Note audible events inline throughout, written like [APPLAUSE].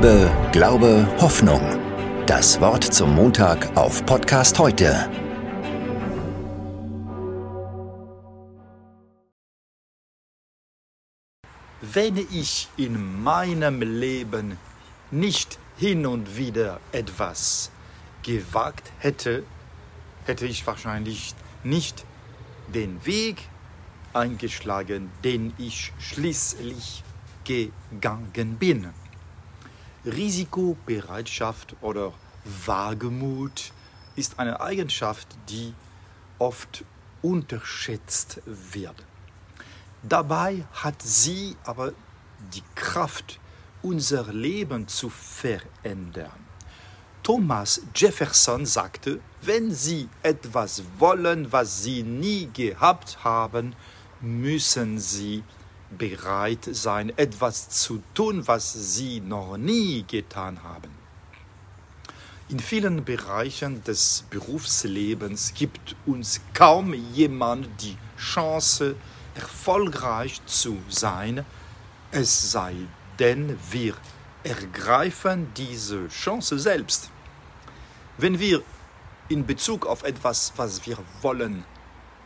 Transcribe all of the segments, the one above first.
Liebe, Glaube, Hoffnung. Das Wort zum Montag auf Podcast heute. Wenn ich in meinem Leben nicht hin und wieder etwas gewagt hätte, hätte ich wahrscheinlich nicht den Weg eingeschlagen, den ich schließlich gegangen bin. Risikobereitschaft oder Wagemut ist eine Eigenschaft, die oft unterschätzt wird. Dabei hat sie aber die Kraft, unser Leben zu verändern. Thomas Jefferson sagte, wenn Sie etwas wollen, was Sie nie gehabt haben, müssen Sie bereit sein, etwas zu tun, was Sie noch nie getan haben. In vielen Bereichen des Berufslebens gibt uns kaum jemand die Chance, erfolgreich zu sein, es sei denn, wir ergreifen diese Chance selbst. Wenn wir in Bezug auf etwas, was wir wollen,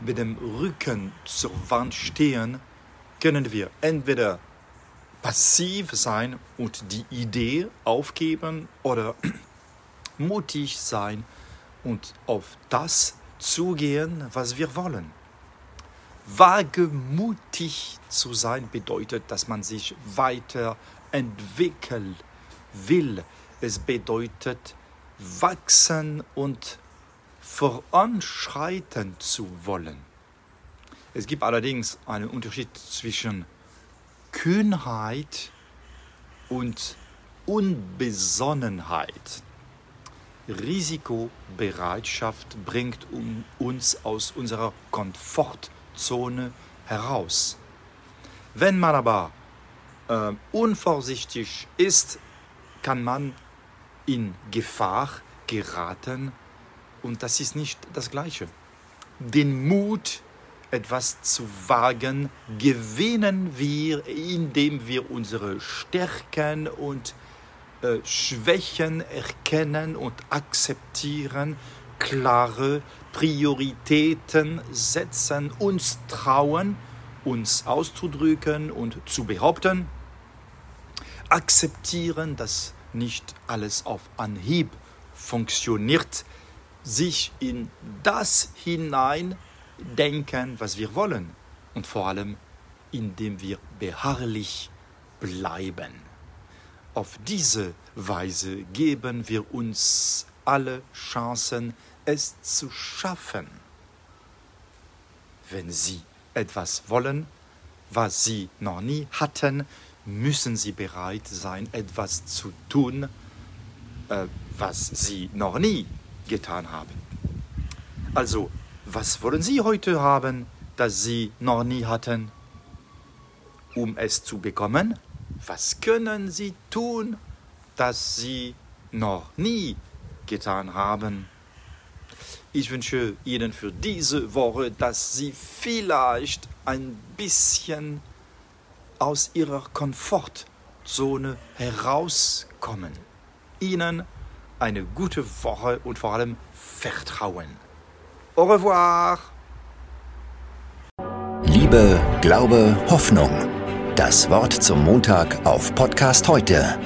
mit dem Rücken zur Wand stehen, können wir entweder passiv sein und die Idee aufgeben oder [CLEARS THROAT] mutig sein und auf das zugehen, was wir wollen. Wagemutig zu sein bedeutet, dass man sich weiterentwickeln will. Es bedeutet, wachsen und voranschreiten zu wollen. Es gibt allerdings einen Unterschied zwischen Kühnheit und Unbesonnenheit. Risikobereitschaft bringt uns aus unserer Komfortzone heraus. Wenn man aber äh, unvorsichtig ist, kann man in Gefahr geraten und das ist nicht das Gleiche. Den Mut, etwas zu wagen, gewinnen wir, indem wir unsere Stärken und äh, Schwächen erkennen und akzeptieren, klare Prioritäten setzen, uns trauen, uns auszudrücken und zu behaupten, akzeptieren, dass nicht alles auf Anhieb funktioniert, sich in das hineindenken, was wir wollen und vor allem, indem wir beharrlich bleiben. Auf diese Weise geben wir uns alle Chancen, es zu schaffen. Wenn Sie etwas wollen, was Sie noch nie hatten, müssen Sie bereit sein, etwas zu tun, äh, was Sie noch nie getan haben. Also, was wollen Sie heute haben, das Sie noch nie hatten? Um es zu bekommen, was können Sie tun, das Sie noch nie getan haben? Ich wünsche Ihnen für diese Woche, dass Sie vielleicht ein bisschen aus Ihrer Komfortzone herauskommen. Ihnen eine gute Woche und vor allem Vertrauen. Au revoir! Liebe, Glaube, Hoffnung. Das Wort zum Montag auf Podcast heute